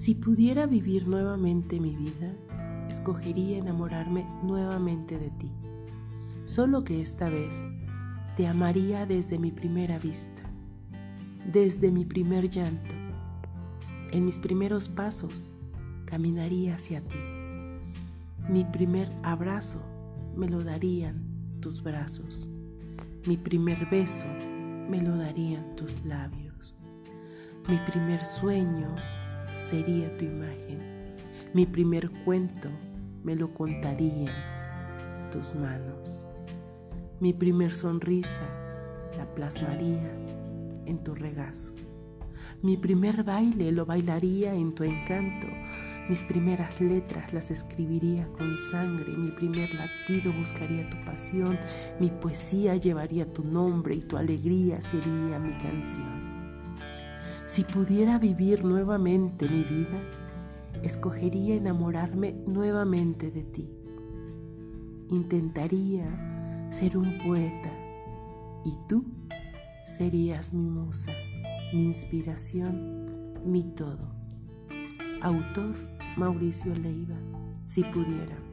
Si pudiera vivir nuevamente mi vida, escogería enamorarme nuevamente de ti. Solo que esta vez te amaría desde mi primera vista, desde mi primer llanto. En mis primeros pasos caminaría hacia ti. Mi primer abrazo me lo darían tus brazos. Mi primer beso me lo darían tus labios. Mi primer sueño sería tu imagen. Mi primer cuento me lo contarían tus manos. Mi primer sonrisa la plasmaría en tu regazo. Mi primer baile lo bailaría en tu encanto. Mis primeras letras las escribiría con sangre, mi primer latido buscaría tu pasión, mi poesía llevaría tu nombre y tu alegría sería mi canción. Si pudiera vivir nuevamente mi vida, escogería enamorarme nuevamente de ti. Intentaría ser un poeta y tú serías mi musa, mi inspiración, mi todo. Autor Mauricio Leiva, si pudiera.